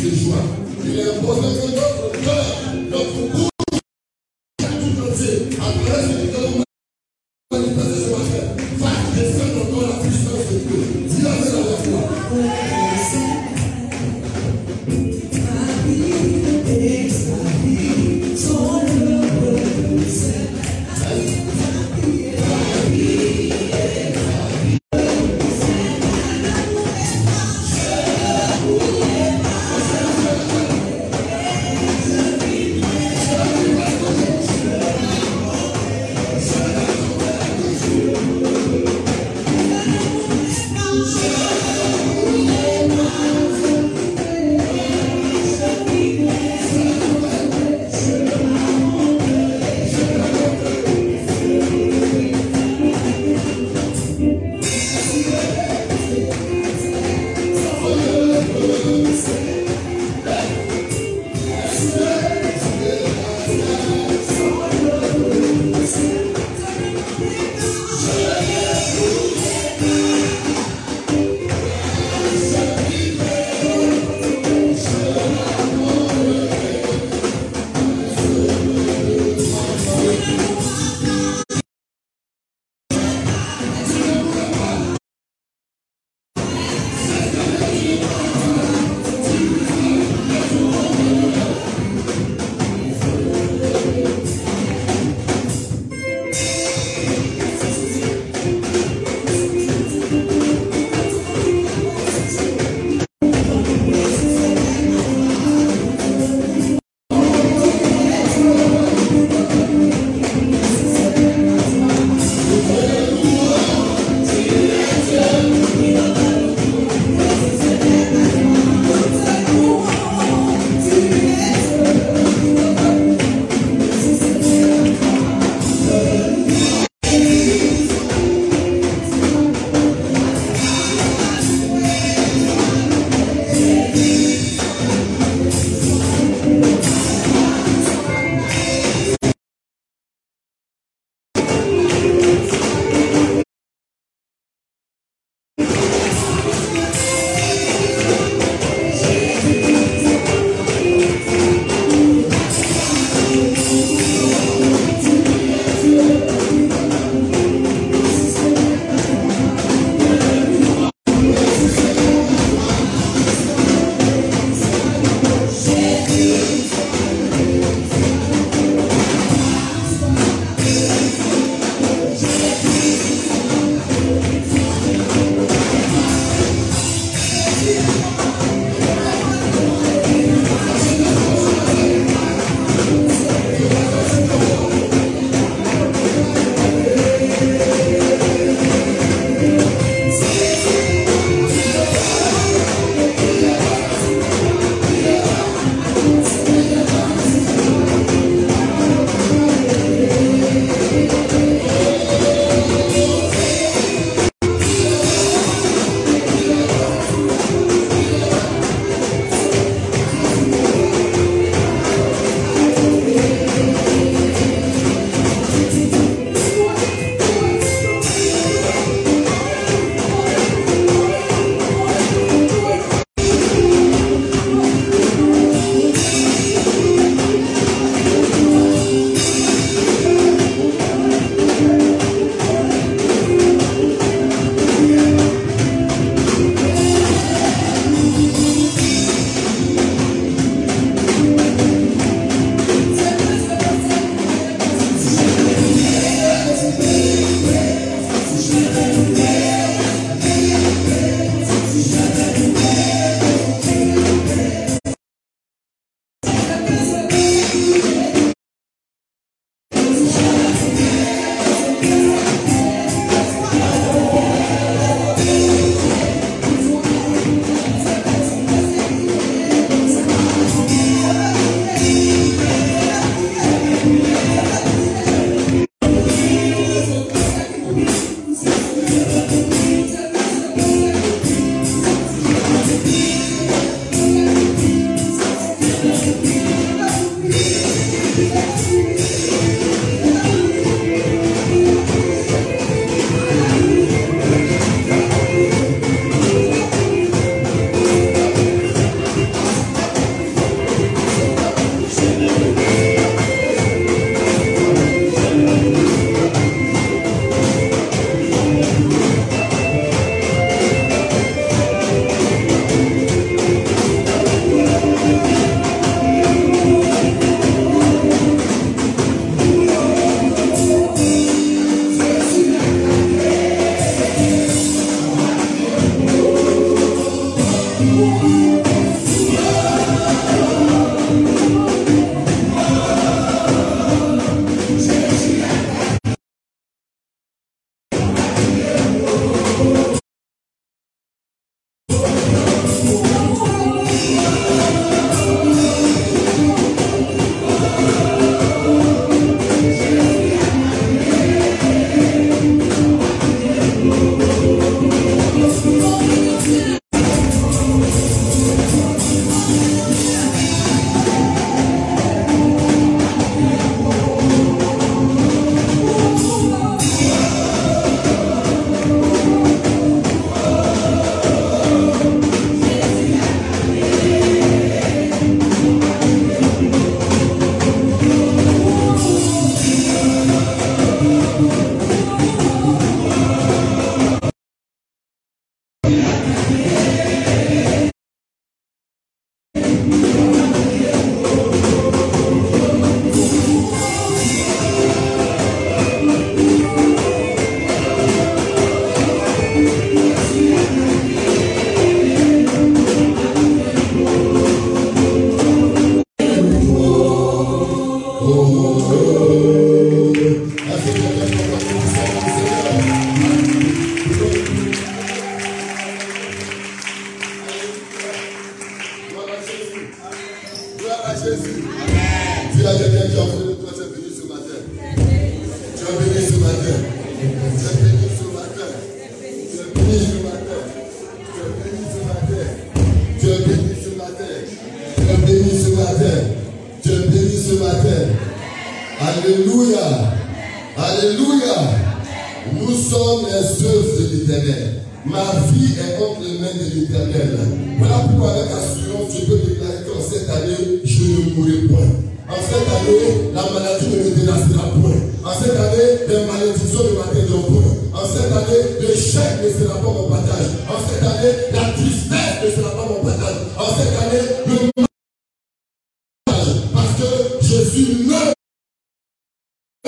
Il est important que d'autres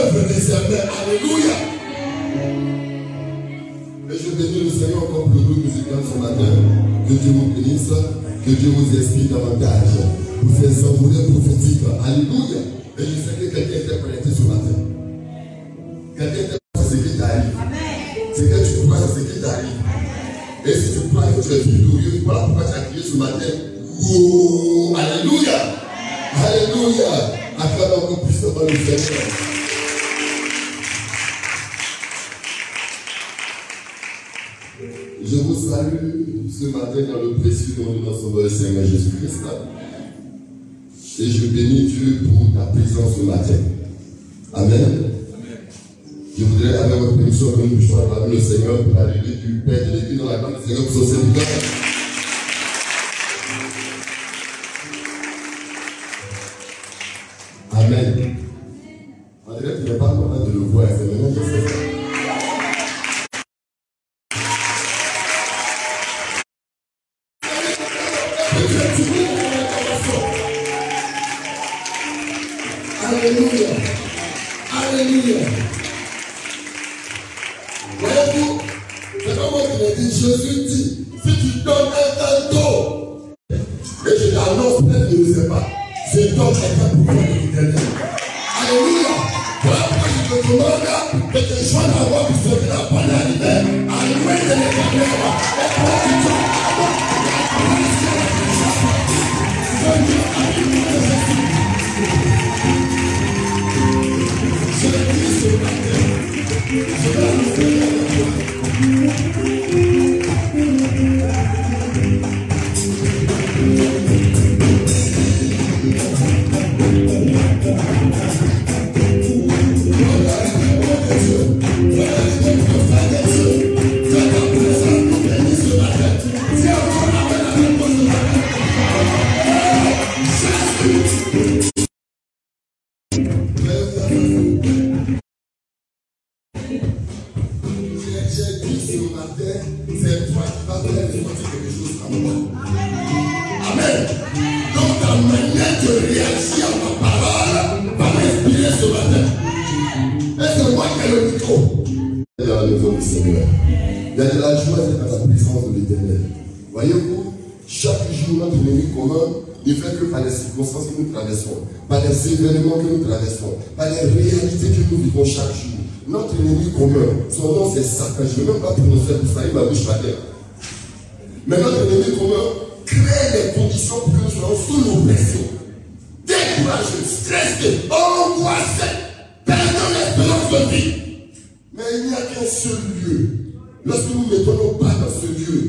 Alléluia. Et je bénis le Seigneur encore pour le groupe musical ce matin. Que Dieu vous bénisse, que Dieu vous explique davantage pour ces envolées prophétiques. Alléluia. Et je sais que quelqu'un était prêté ce matin. Quelqu'un était prêt ce qui t'arrive. C'est que tu crois ce qui t'arrive. Et si tu crois que tu es victorieux, voilà pourquoi tu as crié ce matin. Oh, Alléluia. Alléluia. Acclame encore puissamment le Seigneur. Je vous salue ce matin dans le précieux nom de notre Seigneur Jésus-Christ. Et je bénis Dieu pour ta présence ce matin. Amen. Je voudrais, avec votre permission, que nous puissions acclamer le Seigneur pour l'arrivée du Père de l'Église dans la grande Seigneur pour son. Amen. Le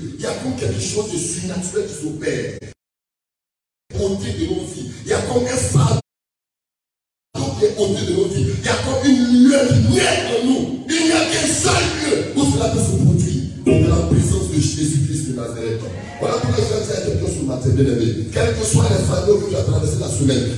Ce il y a comme quelque chose de surnaturel qui s'opère. Côté de nos vies. Il y a comme un fardeau qui est côté de nos vies. Il y a comme une lueur qui en nous. Il n'y a qu'un seul lieu où cela peut se produire. Dans la présence de Jésus-Christ de Nazareth. Voilà pourquoi je vais dire à quelqu'un sur ma tête, bien aimé. Quelles que soient les fardeaux que tu as traversé la semaine,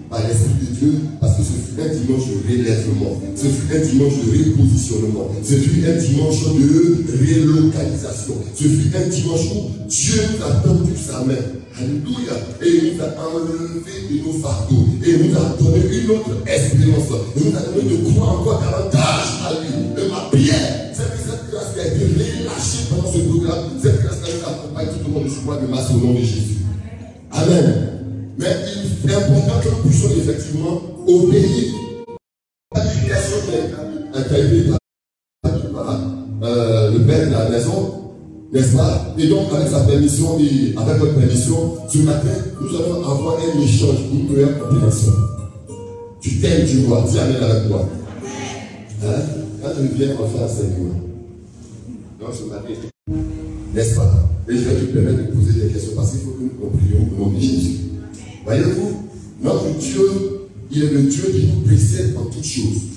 par l'Esprit de Dieu parce que ce fut un dimanche de relèvement, ce fut un dimanche de repositionnement, ce fut un dimanche de relocalisation, ce fut un dimanche où Dieu nous a tendu sa main. Alléluia. Et il nous a enlevé de nos fardeaux. Et il nous a donné une autre espérance. Il nous a donné de croire encore davantage à lui. Et ma prière, c'est cette grâce qui a été relâchée pendant ce programme, cette grâce tout le monde de masse au nom de Jésus. Amen. Mais il est important que nous puissions effectivement obéir à l'éducation qui a été par le père de la maison, n'est-ce pas? Et donc, avec sa permission et avec votre permission, ce matin, nous allons avoir un échange, une meilleure compréhension. Tu t'aimes, tu vois, dis Amen avec moi. Hein? Quand tu viens, on fait un Seigneur. Donc, ce matin, n'est-ce pas? Et je vais te permettre de poser des questions parce qu'il faut que nous comprenions de Jésus. Voyez-vous, notre Dieu, il est le Dieu qui nous précède en toutes choses.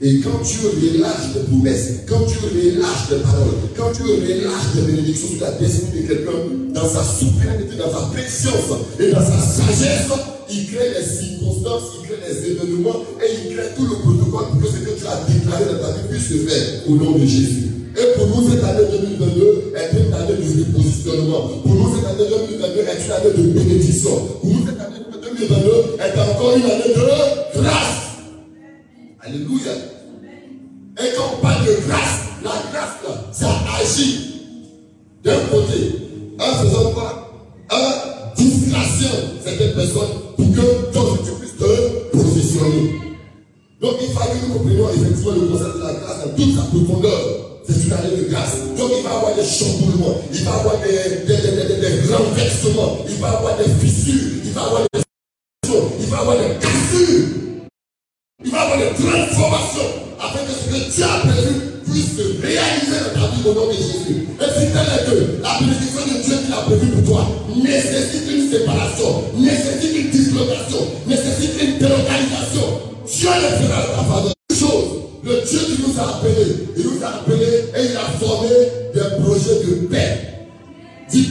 Et quand Dieu relâche des promesses, quand Dieu relâche des paroles, quand Dieu relâche des bénédictions sur la destinée de quelqu'un, dans sa souveraineté, dans sa préscience et dans sa sagesse, il crée les circonstances, il crée les événements et il crée tout le protocole pour que ce que tu as déclaré dans ta vie puisse se faire au nom de Jésus. Et pour nous, cette année 2022 est une année de repositionnement. Pour nous, cette année 2022 est une année de bénédiction. Pour nous, cette année 2022 est encore une année de grâce. Alléluia. Et quand on parle de grâce, la grâce, ça agit d'un côté en faisant quoi? En disgraciant certaines personnes pour que d'autres tu puisses te positionner. Donc il fallait que nous comprenions effectivement le concept de la grâce dans toute sa profondeur Donc il va avoir des chamboulements, il va avoir des, des, des, des, renversements, il va avoir des fissures, il va avoir des il va avoir des cassures, il va avoir des transformations, afin que ce que Dieu a prévu puisse se réaliser dans ta vie au nom de Jésus. Et si tel est que la bénédiction de Dieu qu'il a prévue pour toi nécessite une séparation, nécessite une dislocation, nécessite une délocalisation, Dieu le fera à ta faveur.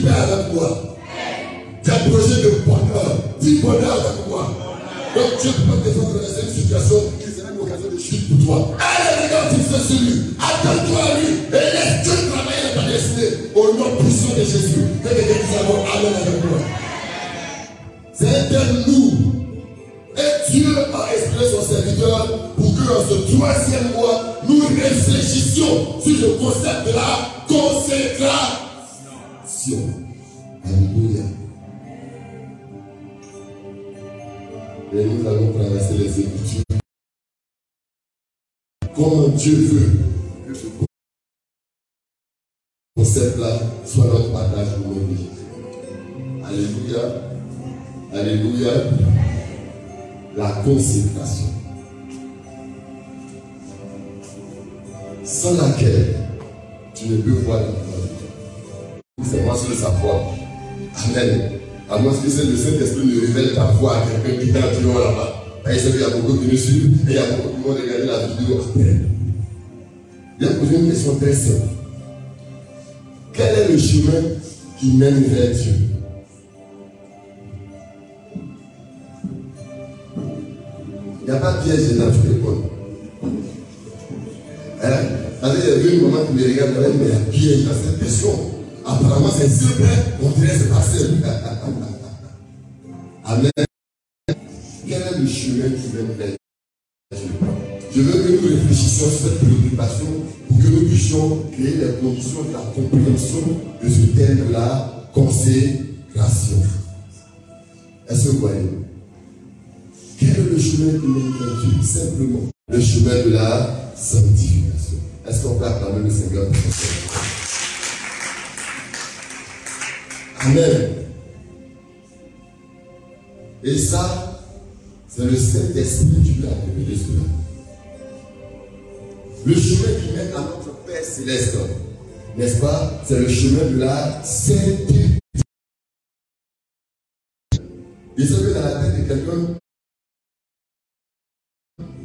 Paix avec moi. Des projets de bonheur. Dis bonheur avec moi. Donc Dieu peut défendre dans une situation qui sera une occasion de chute pour toi. Allez, regarde, fixé sur lui. Attends-toi à lui et laisse Dieu travailler dans ta destinée. Au nom puissant de Jésus. Que les avec moi. C'est un nous. Et Dieu a exprimé son serviteur pour que dans ce troisième mois, nous réfléchissions sur le concept de la consécration. Et nous allons traverser les Écritures. Comment Dieu veut que ce concept-là soit notre partage vies. Alléluia. Alléluia. La consécration. Sans laquelle tu ne peux voir la gloire. C'est moi sur sa foi. Amen. À moins que c'est le Saint-Esprit ne révèle ta foi à quelqu'un qui est en là-bas. Et il y a beaucoup qui nous suivent et il y a beaucoup qui vont regarder la vidéo après. Il a posé une question très simple. Quel est le chemin qui mène vers Dieu? Il n'y a pas de piège dans tu réponds. Hein? Il y a une maman qui me regarde, mais il y a piège dans cette question. Apparemment, c'est simple, on dirait c'est pas. Amen. Quel est le chemin qui mène vers Je veux que nous réfléchissions sur cette préoccupation pour que nous puissions créer les conditions de la compréhension de ce thème de la consécration. Est-ce que vous voyez? Quel est le chemin qui mène vers Simplement, le chemin de la sanctification. Est-ce qu'on peut acclamer le Seigneur pour Amen. Et ça, c'est le Saint-Esprit qui l'a révélé cela. Le chemin qui mène à notre Père céleste, n'est-ce pas? C'est le chemin de la sainteté. Il se met dans la tête de quelqu'un.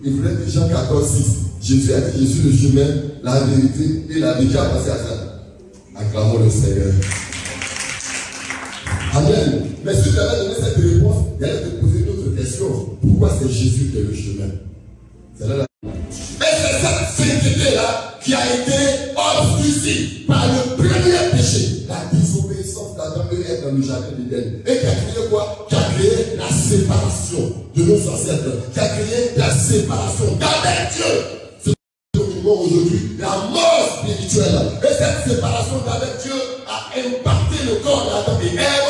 Il voulait dire Jean 14, 6. Jésus a dit, je suis le chemin, la vérité et la vie. Qui a passé à ça Acclamons le Seigneur. Mais si tu avais donné cette réponse, il allait te poser une autre question. Pourquoi c'est Jésus qui est le chemin? C'est là la... Et c'est cette sainteté-là qui a été obstruée par le premier péché, la désobéissance d'Adam et Ève dans le jardin d'Éden. Et qui a créé quoi? Qui a créé la séparation de nos ancêtres, qui a créé la séparation d'avec Dieu. C'est aujourd'hui la mort spirituelle. Et cette séparation d'avec Dieu a impacté le corps d'Adam et Ève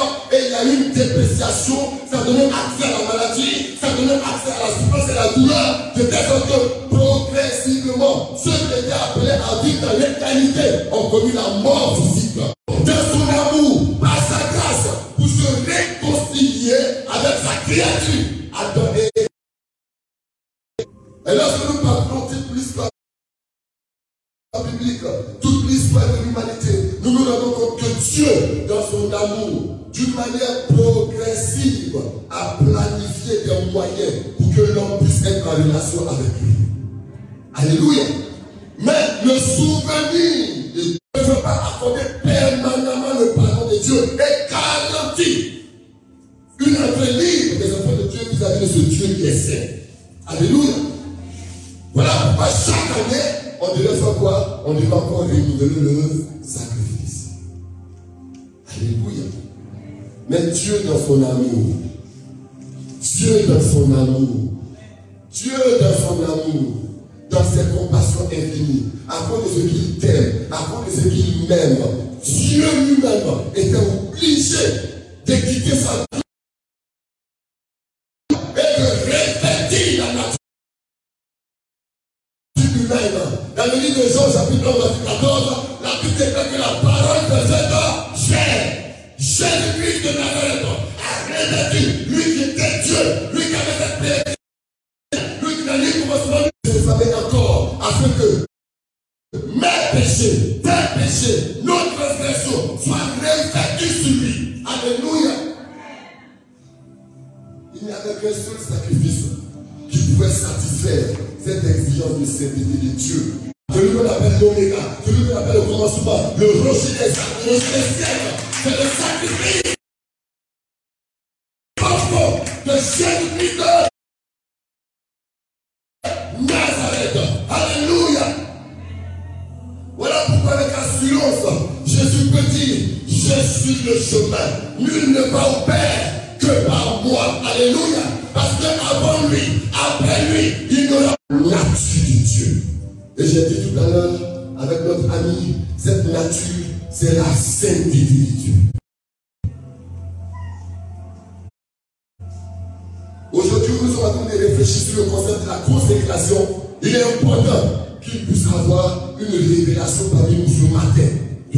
a une dépréciation, ça donnait accès à la maladie, ça donnait accès à la souffrance et à la douleur, de telle que progressivement, ceux qui étaient appelés à vivre dans l'éternité ont connu la mort physique. De son amour, par sa grâce, pour se réconcilier avec sa créature, Adam et lorsque nous parlons toute l'histoire biblique, manière progressive, a planifié des moyens pour que l'homme puisse être en relation avec lui. Alléluia. Mais le souvenir de ne veut pas accorder permanemment le pardon de Dieu et garantit une entrée libre des enfants de Dieu vis-à-vis de ce Dieu qui est saint. Alléluia. Voilà pourquoi chaque année, on devait faire On devait encore renouveler le sacrifice. Alléluia. Mais Dieu dans son amour, Dieu dans son amour, Dieu dans son amour, dans ses compassions infinies, à cause de ce qu'il t'aime, à cause de ce qu'il m'aime, Dieu lui-même était obligé de quitter sa vie et de répéter la nature. Dans le livre de Jean, chapitre 11, verset 14, la Bible déclare que la parole faisait. Jésus-Christ de Nazareth a revêtu, lui qui était Dieu, lui qui avait cette lui qui n'a ni commencement ni savait encore, afin que mes péchés, tes péchés, nos transgressions soient revêtus sur lui. Alléluia. Il n'y avait qu'un seul sacrifice qui pouvait satisfaire cette exigence de sainteté de Dieu. Celui qu'on appelle l'oméga, celui qu'on appelle le commencement, le rocher des c'est le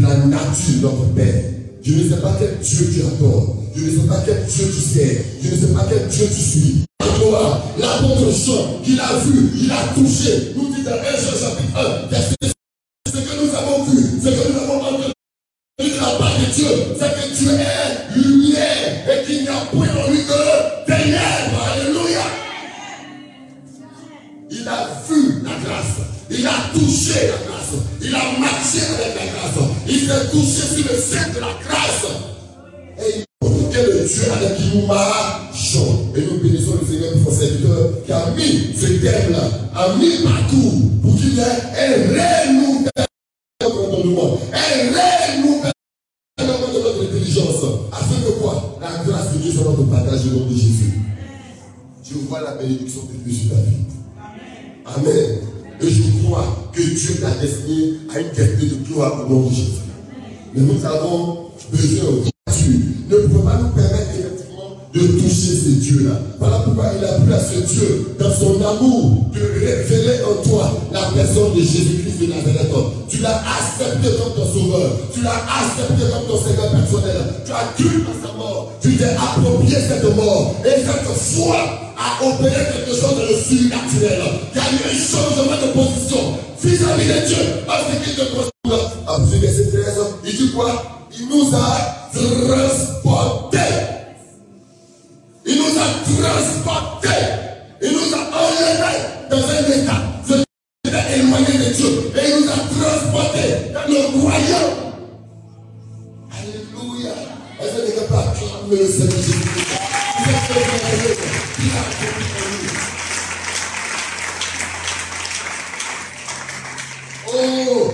la nature de notre Père. Je ne sais pas quel Dieu tu adores. Je ne sais pas quel Dieu tu sais. Je ne sais pas quel Dieu tu suis. L'apôtre Jean, qu'il a vu, il a touché, nous dit dans 1 Jean chapitre 1, ce que nous avons vu, ce que nous avons entendu de la part de Dieu, c'est que Dieu est lumière et qu'il n'y a point en lui de ténèbres. Alléluia. Il a vu la grâce. Il a touché la grâce. Il a marché avec la grâce. Il s'est touché sur le sein de la grâce. Et il est le Dieu avec qui nous marchons. Et nous bénissons le Seigneur pour son serviteur qui a mis ce terme-là, a mis partout pour qu'il y ait un renouvellement un renouvellement de notre intelligence. Afin que quoi? La grâce de Dieu soit notre partage au nom de Jésus. Je vois la bénédiction de Dieu sur ta vie. Amen. Dieu t'a destiné à une qualité de gloire au nom de Jésus. Mais nous avons besoin de Dieu. Ne pouvons pas nous permettre de toucher ces dieux-là. Voilà pourquoi il a plu à ce Dieu, dans son amour, de révéler en toi la personne de Jésus-Christ de Nazareth. Tu l'as accepté comme ton sauveur. Tu l'as accepté comme ton Seigneur personnel. Tu as cru à sa mort. Tu t'es approprié cette mort. Et cette foi a opéré quelque chose de surnaturel. Il y a eu un changement de position vis-à-vis de Dieu. Parce qu'il te considère. Verset 13, il dit quoi? Il nous a transportés. Il nous a transportés. Il nous a enlevés dans un état. Ce était éloigné de Dieu. Et il nous a transportés dans le royaume. Alléluia. Est-ce que quelqu'un peut acclamer le Seigneur Jésus-Christ Oh,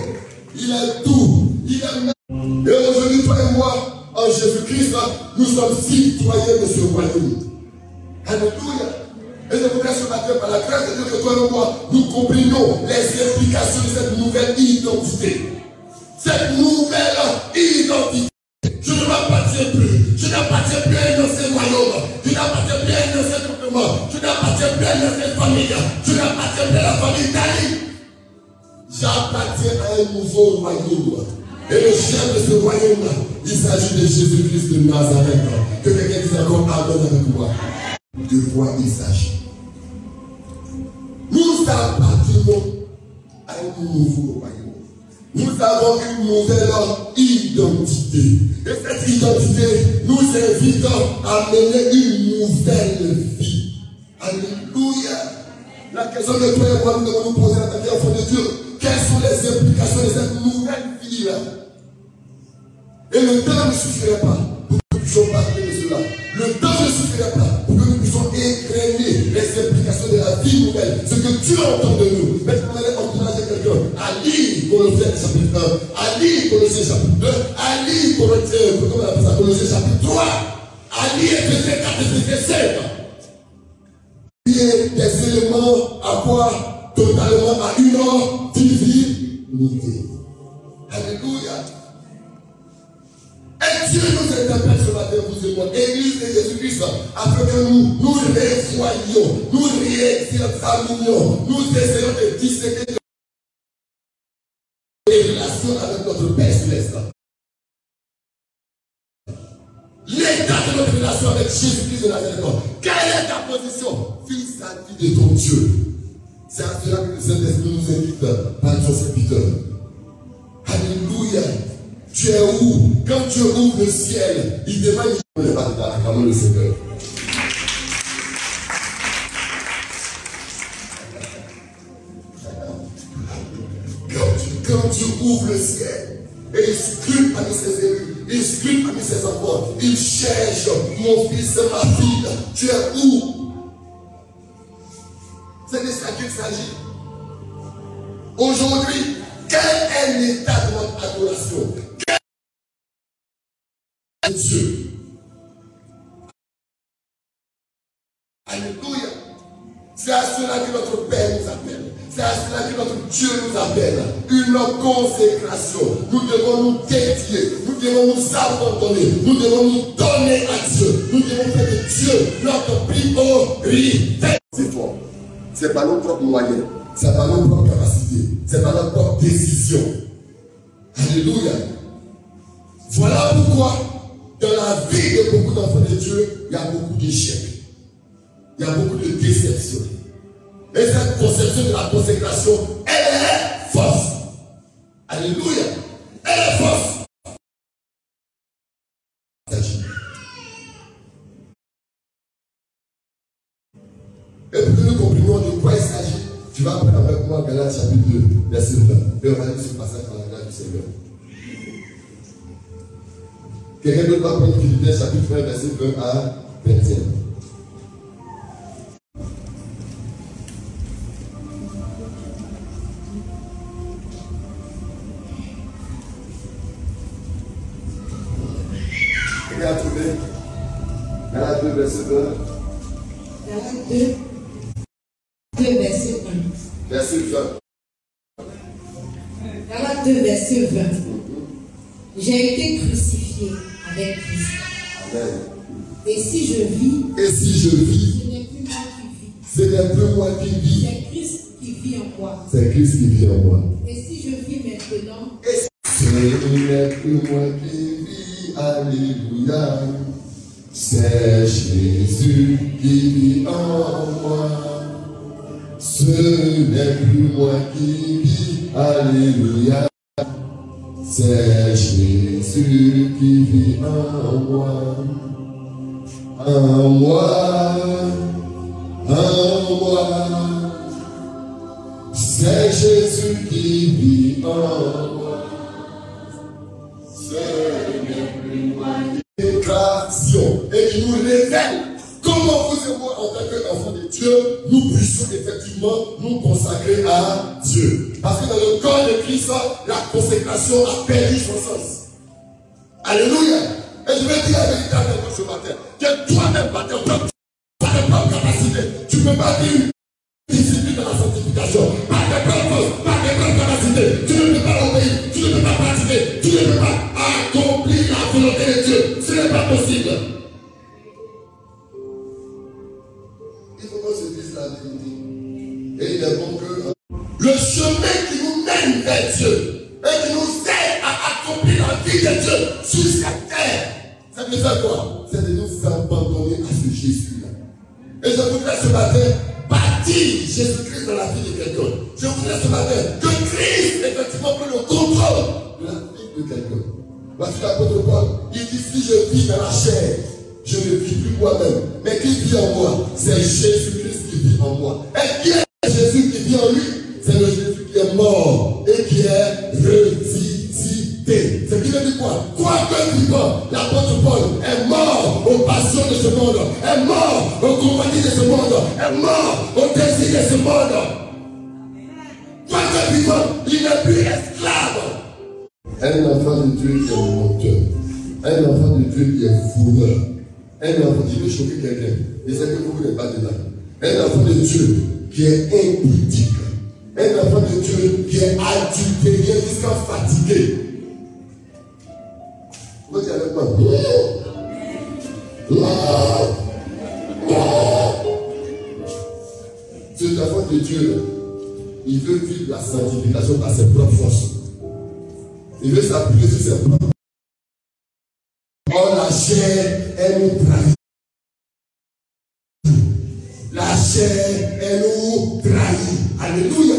il a tout. Il a Et aujourd'hui, toi et moi, en Jésus-Christ, nous sommes citoyens de ce royaume. Nous comprenons les implications de cette nouvelle identité? Cette nouvelle identité. Je ne m'appartiens plus. Je n'appartiens plus à un ancien royaume. Je n'appartiens plus à un ancien gouvernement. Je n'appartiens plus à une ancienne famille. Je n'appartiens plus à la famille d'Ali. J'appartiens à un nouveau royaume. Et le chef de ce royaume, il s'agit de Jésus-Christ de Nazareth. Que quelqu'un dise encore Amen avec moi. De quoi il s'agit? Nous appartenons à un nouveau royaume. Nous avons une nouvelle identité. Et cette identité nous invite à mener une nouvelle vie. Alléluia. La question de toi et moi, nous devons nous poser la question au fond de Dieu. Quelles sont les implications de cette nouvelle vie-là Et le temps ne suffirait pas nous puissions parler de cela. Le temps ne suffirait pas Ce que Dieu entend de nous. Mais on allait encourager quelqu'un? À lire Colossiens chapitre 1, à lire Colossiens chapitre 2, à lire Colossiens, comment on appelle ça, Colossiens chapitre 3, à lire Ephésiens 4, Ephésiens 5. Lier des éléments à quoi Totalement à une divinité. Alléluia. Et Dieu nous interpelle matin, vous et moi, de Jésus-Christ, afin que nous nous révoyions, nous réexaminions, nous essayons de disséquer les relations avec notre Père céleste. L'état de notre relation avec Jésus-Christ de Nazareth. Quelle est ta position vis-à-vis de ton Dieu? C'est à cela que le Saint-Esprit nous invite par son serviteur. Alléluia. Tu es où? Quand tu ouvres le ciel, il demande acclamons le Seigneur. Quand tu ouvres le ciel, et il scrute parmi ses élus, il scrute parmi ses enfants, il cherche mon fils, ma fille, tu es où? C'est de ça qu'il s'agit. Aujourd'hui, quel est l'état de notre adoration? Dieu Alléluia. C'est à cela que notre Père nous appelle. C'est à cela que notre Dieu nous appelle, une consécration. Nous devons nous dédier, nous devons nous abandonner, nous devons nous donner à Dieu. Nous devons faire de Dieu notre priorité. C'est fort. C'est pas nos propres moyens, c'est pas nos propres capacités, c'est pas notre propre décision. Alléluia. Voilà pourquoi, dans la vie de beaucoup d'enfants de Dieu, il y a beaucoup d'échecs. Il y a beaucoup de déceptions. Et cette conception de la consécration, elle est fausse. Alléluia. Elle est fausse. Et pour que nous comprenions de quoi il s'agit, tu vas prendre avec moi Galates chapitre 2, verset 20. Et on va lire ce passage par la grâce du Seigneur. Quelqu'un d'autre va prendre Philippiens chapitre 20, verset 20 à 21. Regarde trouvé. Galates 2, verset 20. Galates 2, 2 verset 1. Verset 20. Galates 2, verset 20. J'ai été crucifié si je vis, Et si je vis, ce n'est plus moi qui vis, ce n'est plus moi qui vis, c'est Christ qui vit en moi. c'est Christ qui vit en moi. Et si je vis maintenant, Ce n'est plus moi qui vis, Alléluia. C'est Jésus qui vit en moi. Ce n'est plus moi qui vis, Alléluia. C'est Jésus qui vit en moi. En moi, en moi. C'est Jésus qui vit en moi. Ce n'est plus moi qui création et qui nous révèle comment vous et moi, en tant qu'enfants de Dieu, nous puissions effectivement nous consacrer à Dieu. Parce que dans le corps de Christ, la consécration a perdu son sens. Alléluia. Et je vais dire la vérité à quelqu'un ce matin, que toi-même, par tes propres capacités, tu ne peux pas dire discipline dans la sanctification. Par tes propres, par tes propres capacités, tu ne peux pas obéir, tu ne peux pas pratiquer, tu ne peux pas accomplir la volonté de Dieu. Ce n'est pas possible. Il faut qu'on se dise la vérité. Et il est bon que le chemin qui nous mène vers Dieu et qui nous aide à accomplir la vie de Dieu sur cette terre, quoi? C'est de nous abandonner à ce Jésus-là. Et je voudrais ce matin bâtir Jésus-Christ dans la vie de quelqu'un. Je voudrais ce matin que Christ, effectivement, prenne le contrôle de la vie de quelqu'un. Voici l'apôtre Paul, il dit si je vis dans la chair, je ne vis plus moi-même. Mais qui vit en moi? C'est Jésus-Christ qui vit en moi. Et qui est Jésus qui vit en lui? C'est le Jésus qui est mort et qui est ressuscité. Ce qui veut dire quoi? Quoique vivant, l'apôtre Paul est mort aux passions de ce monde, est mort aux compagnies de ce monde, est mort aux désirs de ce monde. Quoique vivant, il n'est plus esclave. Un enfant de Dieu qui est menteur. Un enfant de Dieu qui est fourreur. Un enfant, je vais choquer quelqu'un. Et c'est que vous n'êtes pas dedans. Un enfant de Dieu qui est impudique. Un enfant de Dieu qui est adultéré jusqu'à fatigué. Vous avec moi. Cet enfant de Dieu, il veut vivre la sanctification par ses propres forces. Il veut s'appuyer sur ses propres. Or, la chair, elle nous trahit. La chair, elle nous trahit. Alléluia.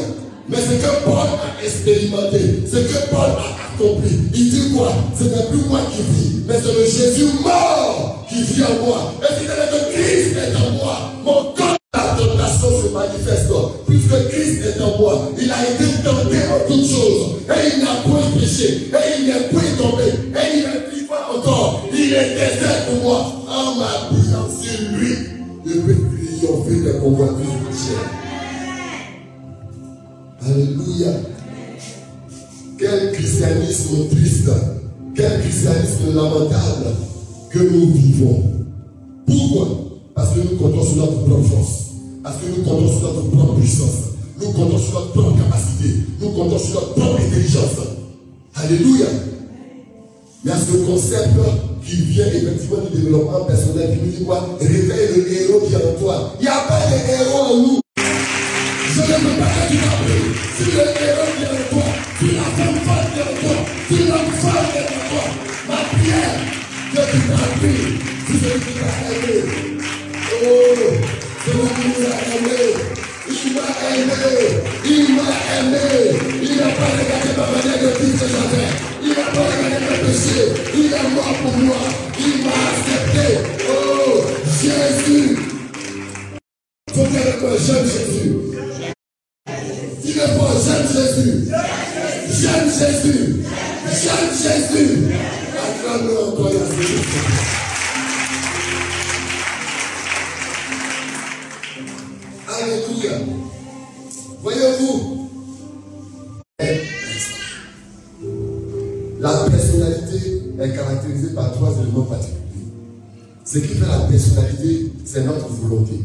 Mais ce que Paul a expérimenté, ce que Paul a il dit quoi? Ce n'est plus moi qui vis, mais c'est le Jésus mort qui vit en moi. Et si que Christ est en moi, mon corps, tentation se manifeste. Puisque Christ est en moi, il a été tenté en toutes choses. Et il n'a point péché. Et il n'est point tombé. Et il est vivant encore. Il est désert pour moi. En m'appuyant sur lui, je peux triompher des convoitises de chair. Alléluia. Quel christianisme triste, quel christianisme lamentable que nous vivons. Pourquoi? Parce que nous comptons sur notre propre force. Parce que nous comptons sur notre propre puissance. Nous comptons sur notre propre capacité. Nous comptons sur notre propre intelligence. Alléluia. Il y a ce concept qui vient effectivement du développement personnel qui nous dit quoi? Réveille le héros qui est en toi. Il n'y a pas de héros en nous. Je ne veux pas que tu m'appelles. Si le héros qui est en toi, si la femme femme qui est en toi, si l'homme femme qui est en toi, ma prière, que tu t'appelles. Si c'est qui t'a aimé. Oh, c'est lui qui nous aimé. Il m'a aimé. Il m'a aimé. Il n'a pas regardé ma manière de vivre ce jardin. Il n'a pas regardé mes péchés. Il est mort pour moi. Il m'a accepté. Oh, Jésus. Jésus. J'aime Jésus. J'aime Jésus. Acclame-le encore. Alléluia. Voyez-vous, la personnalité est caractérisée par trois éléments particuliers. Ce qui fait la personnalité, c'est notre volonté.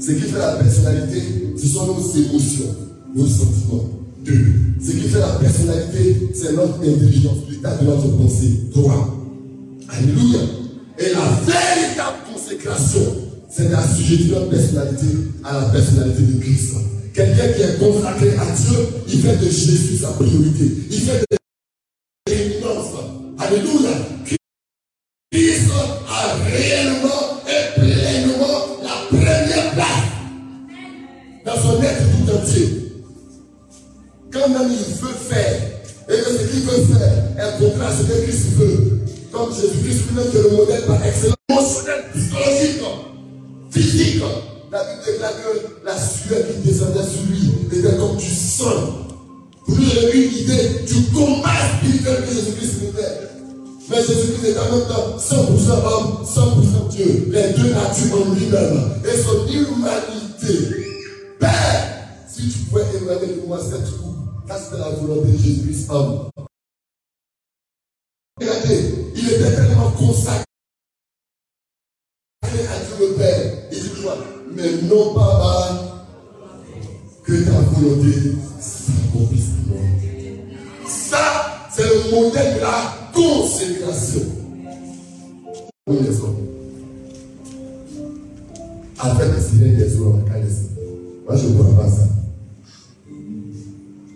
Ce qui fait la personnalité, ce sont nos émotions, nos sentiments. Deux. Ce qui fait la personnalité, c'est notre intelligence, l'état de notre pensée. Trois. Alléluia. Et la véritable consécration, c'est d'assujettir notre personnalité à la personnalité de Christ. Quelqu'un qui est consacré à Dieu, il fait de Jésus sa priorité. Il fait de l'éminence. Alléluia. Comme Jésus-Christ lui-même est le modèle par excellence, émotionnel, psychologique, physique. La Bible déclare que la sueur qui descendait sur lui était comme du sang. Pour nous donner une idée du combat spirituel que Jésus-Christ nous fait. Mais Jésus-Christ est en même temps 100% homme, 100% Dieu. Les deux natures en lui-même. Et son humanité. Père, si tu pouvais éloigner de moi cette coupe, c'était la volonté de Jésus-Christ homme. Regardez, il était tellement consacré à Dieu le Père. Il dit quoi Mais non pas que ta volonté s'accomplisse en moi. Ça, c'est le modèle de la consécration. Oui, les hommes. Avec le Seigneur des Calais. Moi, je ne vois pas ça.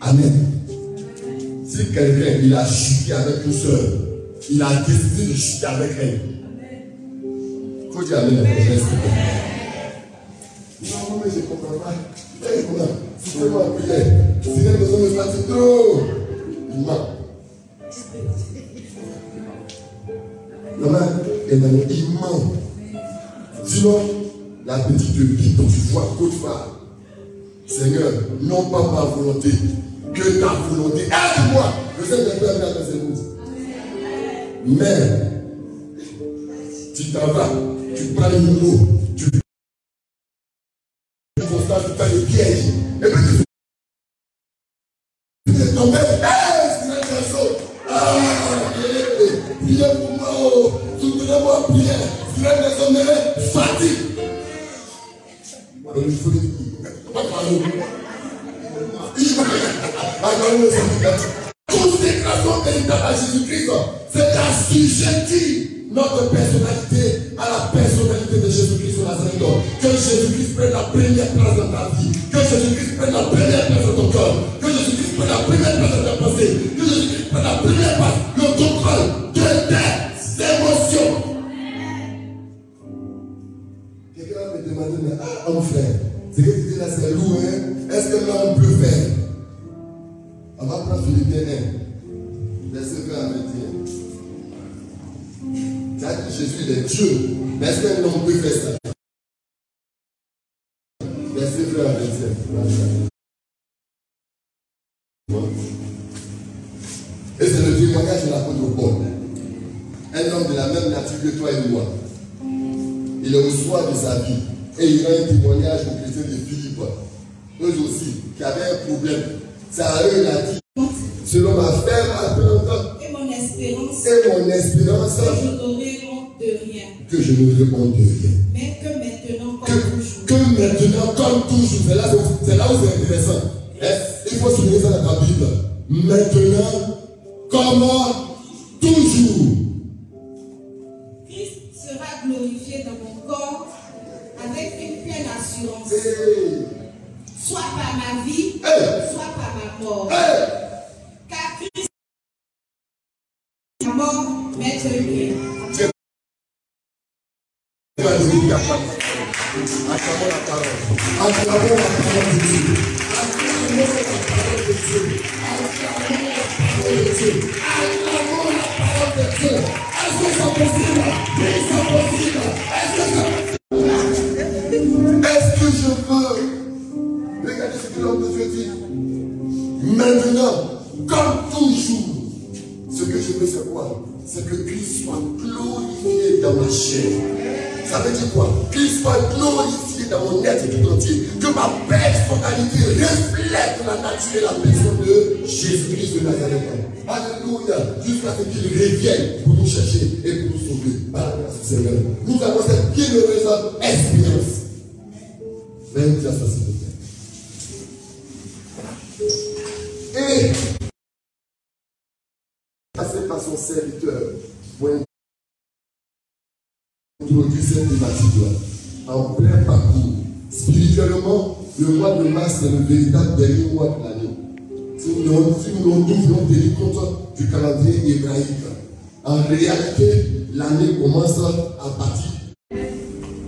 Amen. Si quelqu'un, il a chuté avec une soeur, il a décidé de chuter avec elle. Il faut dire Amen la Non, mais je ne comprends pas. Eh, comment Si je m'en prière, si les besoins me fatiguent trop, il ment. Maman, il ment. Sinon, la petite Bible dont tu vois côte-part. Seigneur, non pas ma volonté, que ta volonté. Aide-moi. Je sais que Dieu a fait vous. Mais, tu t'en vas, tu prends une eau, tu constates tu as des pièges. Et puis tu es tombé. Hey, c'est une chose. Ah, priez pour moi. Oh. Soutenez-moi en prière. Frère des hommes, fatigue. Alors, il faut dire. Consécration véritable à Jésus-Christ, c'est d'assujettir notre personnalité à la personnalité de Jésus-Christ au Nazareth. Que Jésus-Christ prenne la première place dans ta vie. Que Jésus-Christ prenne la première place dans ton cœur. Que Jésus-Christ prenne la première place dans ta pensée. Que Jésus-Christ prenne la première place, le contrôle de tes émotions. Quelqu'un me demander, mais ah, mon frère, ce que tu dis là, c'est lourd, hein? Est-ce que l'homme peut faire? On va prendre Philippe 1, Jésus est Dieu, mais est-ce qu'un homme peut faire ça? Verset 20 à 27. Et c'est le témoignage de l'apôtre Paul. Un homme de la même nature que toi et moi. Il est au soir de sa vie. Et il rend un témoignage aux chrétiens de Philippe, eux aussi, qui avaient un problème. C'est à eux, il a dit, selon ma ferme attente Et mon espérance, et mon espérance, que je de rien. que je ne réponds de rien. Mais que maintenant, Que, comme toujours, que maintenant, comme toujours, c'est là, c'est là où c'est intéressant. Hein? Il faut souligner ça dans ta Bible. Maintenant, comme De Dieu. Acclamons la parole de. Est-ce que je peux? Regardez ce que l'homme de Dieu. Maintenant, comme toujours, ce que je veux, quoi C'est que Christ soit glorifié dans ma chair. Ça veut dire quoi? Qu'il soit glorifié dans mon être tout entier. Que ma personnalité reflète la nature et la personne de Jésus-Christ de Nazareth. Alléluia. Jusqu'à ce qu'il revienne pour nous chercher et pour nous sauver. Par la grâce du Seigneur. Nous avons cette bienheureuse nous ça, s'il vous plaît. Et passé par son serviteur pour introduire cette thématique-là en plein parcours. Spirituellement, le mois de mars est le véritable dernier mois de l'année. Si nous, nous, voulons tenir compte du calendrier hébraïque, en réalité, l'année commence à partir.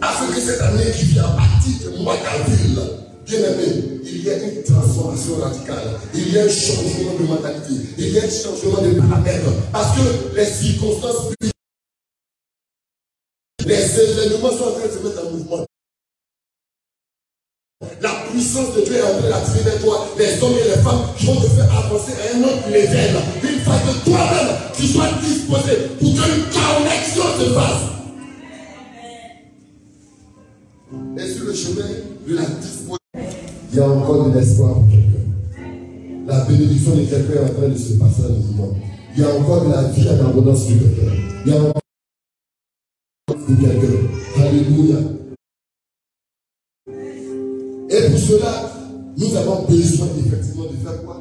Parce que cette année qui vient à partir du mois d'avril, bien aimé, il y a une transformation radicale. Il y a un changement de mentalité. Il y a un changement de paramètres. Parce que les circonstances, les événements sont en train de se mettre en mouvement. La puissance de Dieu est en train d'attirer vers toi les hommes et les femmes qui vont te faire avancer à un autre level. Il faut que toi-même, tu sois disposé pour qu'une connexion se fasse. Et sur le chemin de la disponibilité, il y a encore de l'espoir pour quelqu'un. La bénédiction de quelqu'un est en train de se passer dans le mouvement. Il y a encore de la vie en abondance sur quelqu'un. Il y a encore quelqu'un. Alléluia. Et pour cela, nous avons besoin effectivement de faire quoi?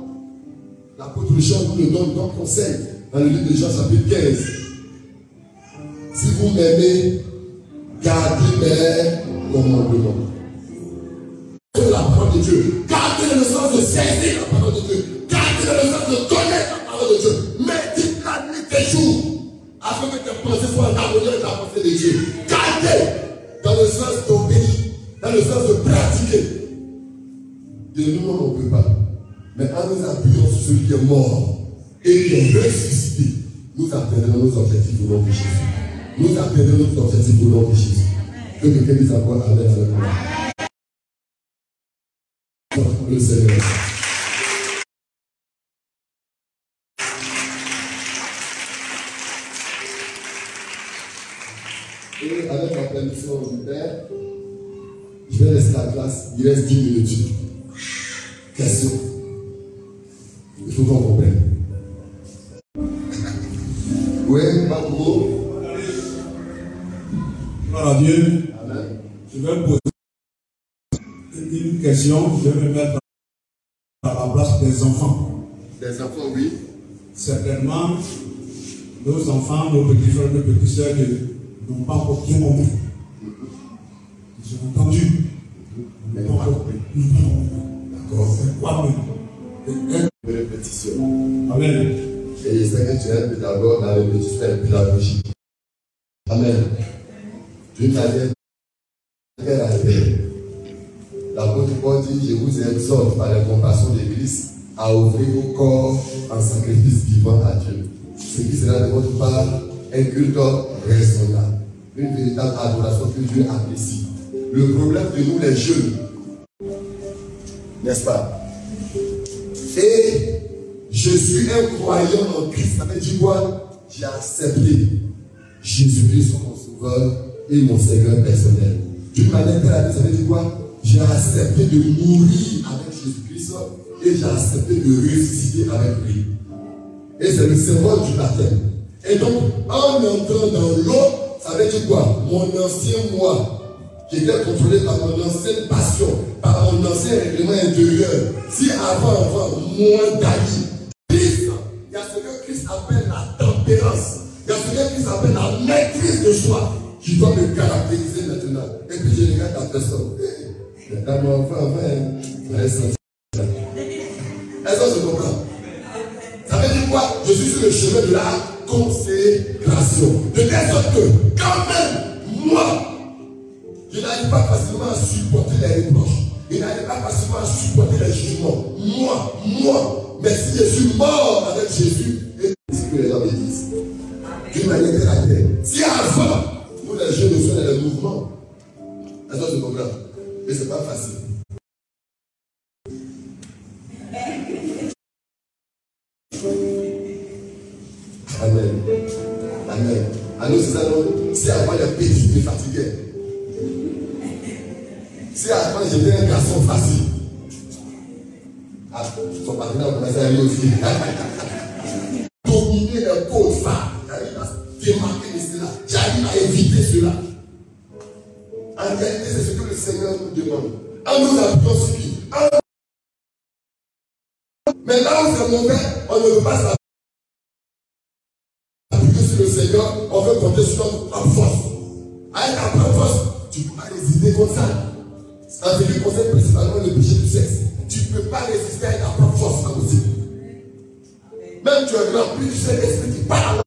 L'apôtre Jean nous le donne comme conseil dans le livre de Jean chapitre 15. Si vous m'aimez, gardez mes commandements. C'est la parole de Dieu. Gardez le sens de saisir la parole Que tes pensées soient en harmonie avec la pensée de Dieu. Gardez dans le sens d'obéir, dans le sens de pratiquer. De nous, on ne peut pas. Mais en nous appuyant sur celui qui est mort et qui est ressuscité, nous atteindrons nos objectifs au nom de Jésus. Nous atteindrons nos objectifs au nom de Jésus. Que quelqu'un dise encore Amen avec moi. Le Seigneur. Je vais laisser la classe. Il reste 10 minutes. Question. Il faut qu'on comprenne. Oui, pas trop. Gloire à Dieu. Amen. Je vais me poser une question. Je vais me mettre à la place des enfants. Les enfants, oui. Certainement, nos enfants, nos petits frères, nos petites ne- n'ont pas encore bien Ils ont entendu. Mais pas compris. D'accord. C'est quoi même répétition. Amen. Et je sais que tu es pédagogue dans le répétition et pédagogie. Amen. D'une manière très rapide. L'apôtre Paul dit Je vous exhorte par la compassion de l'Église à offrir vos corps en sacrifice vivant à Dieu. Ce qui sera de votre part un culte raisonnable. Une véritable adoration que Dieu apprécie. Le problème de nous, les jeunes, n'est-ce pas? Et je suis un croyant en Christ. Ça veut dire quoi? J'ai accepté Jésus-Christ comme mon sauveur et mon Seigneur personnel. D'une manière rapide, ça veut dire quoi? J'ai accepté de mourir avec Jésus-Christ et j'ai accepté de ressusciter avec lui. Et c'est le symbole du baptême. Et donc, en entrant dans l'eau, ça veut dire quoi? Mon ancien moi J'étais contrôlé par mon ancienne passion, par mon ancien règlement intérieur. Si avant, avant, moins d'amis, Christ, il y a ce que Christ appelle la tempérance. Il y a ce que Christ appelle la maîtrise de soi qui doit me caractériser maintenant. Et puis je regarde la personne. Dans enfant, enfin, est-ce que je comprends? Ça veut dire quoi? Je suis sur le chemin de la consécration. De telle sorte que, quand même, moi, je n'arrive pas facilement à supporter les reproches. Je n'arrive pas facilement à supporter les jugements. Moi, moi. Mais si je suis mort avec Jésus, et que les gens me disent, d'une manière très rapide. Si avant, nous les jeunes, nous sommes dans le mouvement, Mais ce n'est pas facile. Amen. Amen. À nous, c'est ça, non? Si avant les petits me fatiguaient. Si avant j'étais un garçon facile. Ah, son partenaire commençait à aller aussi. Dominer les codes femmes. J'arrive à démarquer de cela. J'arrive à éviter cela. En réalité, c'est ce que le Seigneur nous demande. En nous appuyant sur lui. Mais là où c'est mauvais, on ne veut pas savoir le Seigneur, on veut compter sur notre propre force. Avec ta propre force, tu ne peux pas résister comme ça. Ça ce qui concerne principalement le péché du sexe. Tu ne peux pas résister avec ta propre force, c'est possible. Même tu es tu sais l'esprit qui parle.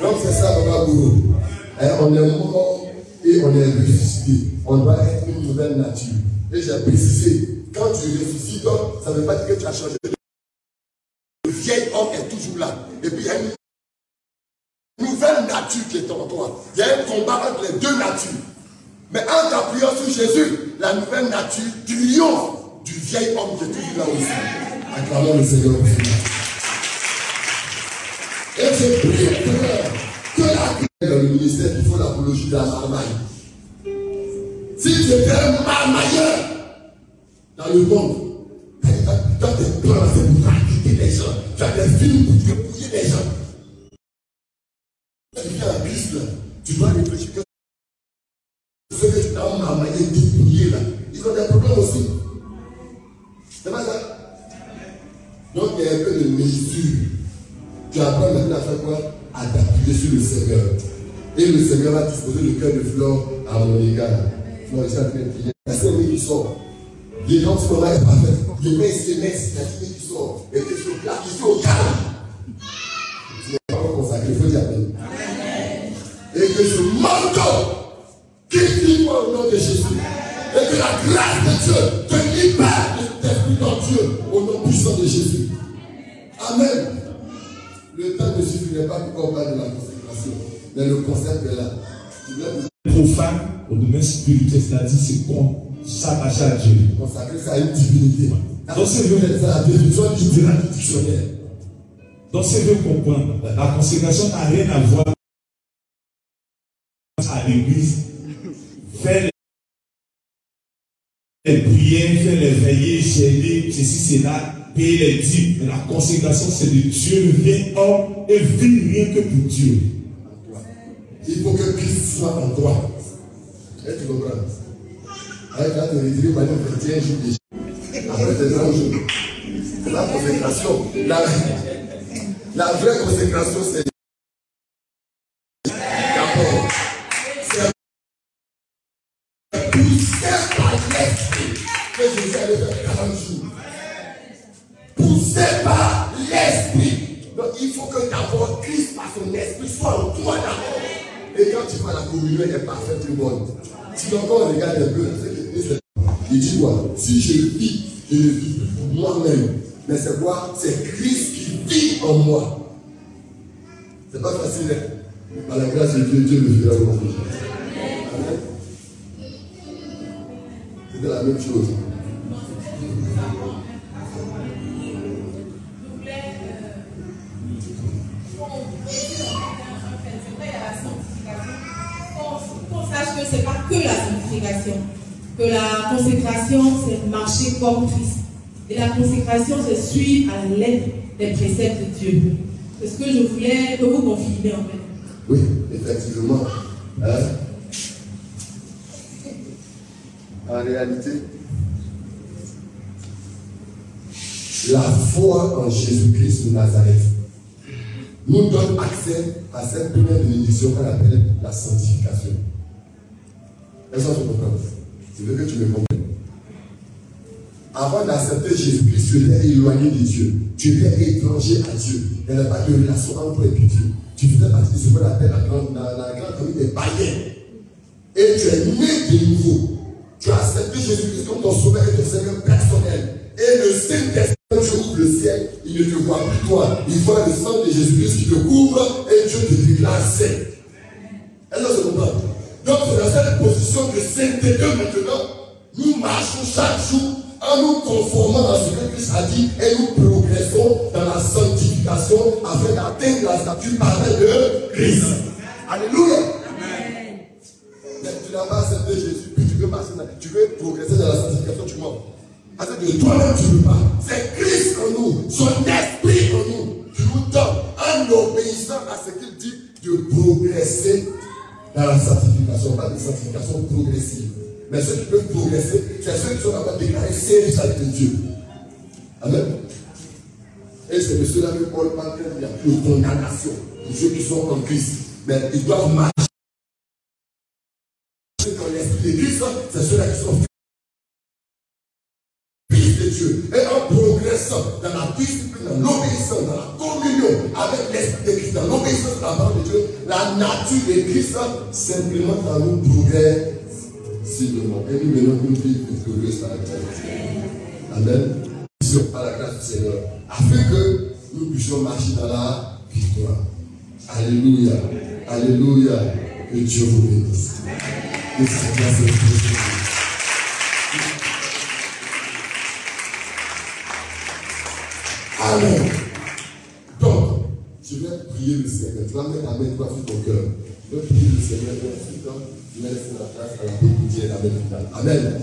Donc c'est ça, Papa Gourou. Eh, on est mort et on est ressuscité. On doit être une nouvelle nature. Et j'ai précisé, quand tu ressuscites, ça ne veut pas dire que tu as changé. Le vieil homme est toujours là. Et puis il y a une nouvelle nature qui est en toi. Il y a un combat entre les deux natures. Mais en t'appuyant sur Jésus, la nouvelle nature triomphe du vieil homme est toujours là aussi. Acclamons le Seigneur. Et je prie que la dans le ministère qui font l'apologie de la marmaille. Si tu étais un marmailleur dans le monde, tu as des plans, c'est pour quitter les gens. Tu as des films pour dépouiller les gens tu dois réfléchir que ce que tu as marmaillé, dépouillé là, ils ont des problèmes aussi. C'est pas ça Donc il y a un peu de mesure. Tu apprends maintenant à faire quoi À t'appuyer sur le Seigneur. Et le Seigneur va disposer le cœur de flore à mon égard. Flore, il s'appelle prier. La semaine qui sort. Les gens, ce moment est parfait. Je mets SMS, la semaine qui sort. Et que je plaque ici au calme. Tu n'es pas consacré, il faut dire et que ce manteau qui vit au nom de Jésus et que la grâce de Dieu te libère de l'esprit dans Dieu au nom puissant de Jésus. Amen. Le temps ne suffirait pas pour qu'on parle de la consécration, mais le concept est là. Profane au domaine spirituel, c'est-à-dire c'est qu'on s'attache à Dieu. Consacrer ça à une divinité. Veut C'est la définition du dictionnaire. Dans ce veut comprendre, la consécration n'a rien à voir à l'église, faire les prières, faire les veillées, gêner, ceci, cela, payer les dîmes. La consécration, c'est de Dieu, vieil homme, et vivre rien que pour Dieu. Il faut que Christ soit en toi. Est-ce que tu comprends? Avec la théorie, par exemple, chrétien, jour déjà. Après tes grands jours. La consécration. La, la vraie consécration, c'est C'est poussé par l'esprit que Jésus allait faire 40 jours. Poussé par l'esprit. Donc il faut que d'abord Christ par son esprit soit en toi d'abord. Et quand tu vois la communion, elle est parfaite et bonne. Sinon, quand on regarde un peu, il dit quoi? Si je vis, je ne vis pour moi-même. Mais c'est quoi? C'est Christ qui vit en moi. C'est pas facile. hein? Par la grâce de Dieu, Dieu le fera aujourd'hui. Amen. C'était la même chose. Qu'on sache que ce n'est pas que la sanctification. Que la consécration, c'est marcher comme Christ. Et la consécration, c'est suivre à la lettre des préceptes de Dieu. C'est ce que je voulais que vous confirmiez en fait. Oui, effectivement. Hein? En réalité, la foi en Jésus-Christ de Nazareth nous donne accès à cette première bénédiction qu'on appelle la sanctification. Est-ce que tu comprends? Veux que tu me comprennes. Avant d'accepter Jésus-Christ, tu étais éloigné de Dieu. Tu étais étranger à Dieu. Il n'y avait pas de relation entre Dieu. Tu faisais partie de ce qu'on appelle la grande, la grande famille des païens. Et tu es né de nouveau. Tu as accepté Jésus-Christ comme ton sauveur et ton Seigneur personnel. Et le Saint-Esprit, quand tu ouvres le ciel, il ne te voit plus toi. Il voit le sang de Jésus-Christ qui te couvre et Dieu te déclare saint. Est-ce que c'est comprendre Donc, c'est dans cette position de sainteté maintenant, nous marchons chaque jour en nous conformant à ce que Christ a dit et nous progressons dans la sanctification afin d'atteindre la statue parfaite de Christ. Alléluia. Mais tu n'as pas accepté Jésus, tu veux, progresser dans la sanctification, tu mens. Parce que toi-même, tu ne veux pas. C'est Christ en nous, son esprit en nous, qui nous donne, en obéissant à ce qu'il dit, de progresser dans la sanctification, pas de sanctification progressive. Mais ceux qui peuvent progresser, c'est ceux qui sont capables de déclarer service avec Dieu. Amen. Et c'est cela que Paul parle qu'il n'y a plus de condamnation pour ceux qui sont en Christ. Mais ils doivent marcher dans la discipline, dans l'obéissance, dans la communion avec l'esprit de Christ, dans l'obéissance de la parole de Dieu, la nature de Christ simplement dans nous progresse simplement. Et nous menons une vie victorieuse par la grâce. Amen. Par la grâce du Seigneur. Afin que nous puissions marcher dans la victoire. Alléluia. Alléluia. Que Dieu vous bénisse. Amen. Donc, je vais prier le Seigneur. Tu vas mettre la main droite sur ton cœur. Je vais prier le Seigneur. Ensuite, je vais laisser la place à la Amen.